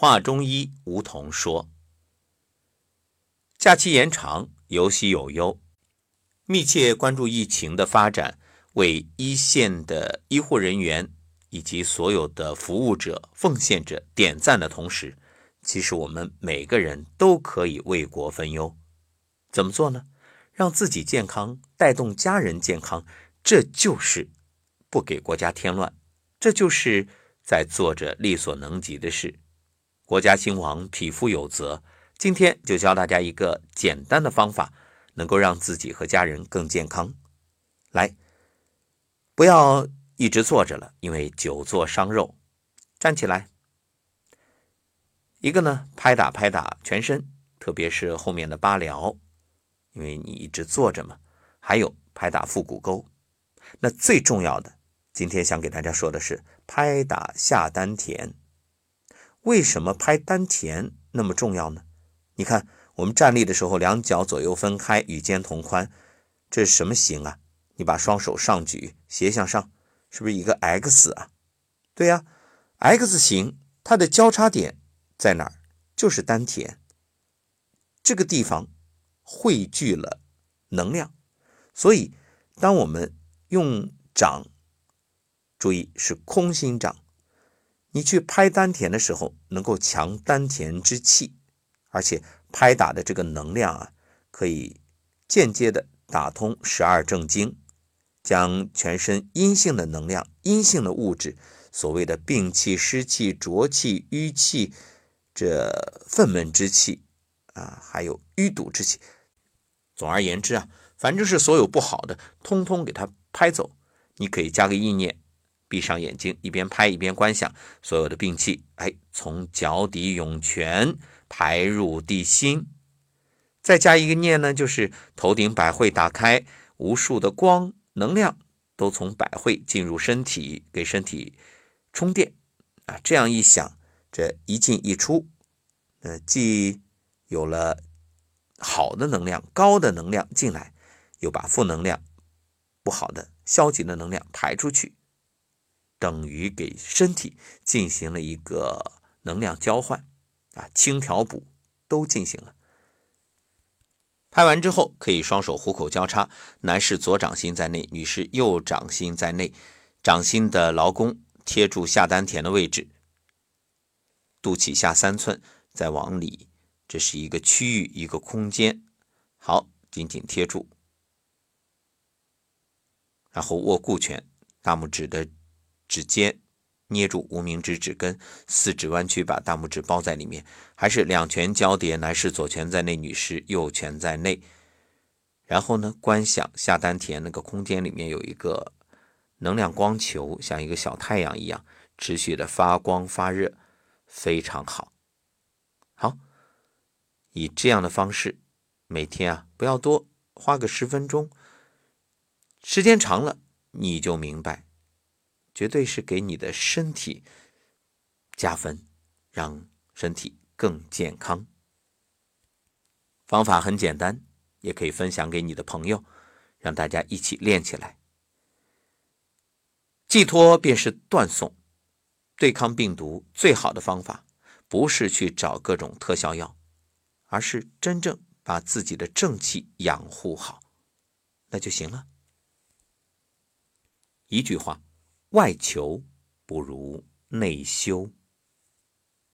华中医吴桐说：“假期延长，有喜有忧，密切关注疫情的发展，为一线的医护人员以及所有的服务者、奉献者点赞的同时，其实我们每个人都可以为国分忧。怎么做呢？让自己健康，带动家人健康，这就是不给国家添乱，这就是在做着力所能及的事。”国家兴亡，匹夫有责。今天就教大家一个简单的方法，能够让自己和家人更健康。来，不要一直坐着了，因为久坐伤肉。站起来。一个呢，拍打拍打全身，特别是后面的八髎，因为你一直坐着嘛。还有拍打腹股沟。那最重要的，今天想给大家说的是拍打下丹田。为什么拍丹田那么重要呢？你看，我们站立的时候，两脚左右分开，与肩同宽，这是什么形啊？你把双手上举，斜向上，是不是一个 X 啊？对呀，X 形它的交叉点在哪儿？就是丹田，这个地方汇聚了能量，所以当我们用掌，注意是空心掌。你去拍丹田的时候，能够强丹田之气，而且拍打的这个能量啊，可以间接的打通十二正经，将全身阴性的能量、阴性的物质，所谓的病气、湿气、浊气、瘀气，这愤懑之气啊，还有淤堵之气，总而言之啊，反正是所有不好的，通通给它拍走。你可以加个意念。闭上眼睛，一边拍一边观想所有的病气，哎，从脚底涌泉排入地心。再加一个念呢，就是头顶百会打开，无数的光能量都从百会进入身体，给身体充电。啊，这样一想，这一进一出，呃，既有了好的能量、高的能量进来，又把负能量、不好的、消极的能量排出去。等于给身体进行了一个能量交换，啊，清调补都进行了。拍完之后，可以双手虎口交叉，男士左掌心在内，女士右掌心在内，掌心的劳宫贴住下丹田的位置，肚脐下三寸，再往里，这是一个区域，一个空间。好，紧紧贴住，然后握固拳，大拇指的。指尖捏住无名指指根，四指弯曲，把大拇指包在里面，还是两拳交叠，男士左拳在内，女士右拳在内。然后呢，观想下丹田那个空间里面有一个能量光球，像一个小太阳一样，持续的发光发热，非常好。好，以这样的方式，每天啊不要多，花个十分钟，时间长了你就明白。绝对是给你的身体加分，让身体更健康。方法很简单，也可以分享给你的朋友，让大家一起练起来。寄托便是断送，对抗病毒最好的方法，不是去找各种特效药，而是真正把自己的正气养护好，那就行了。一句话。外求不如内修。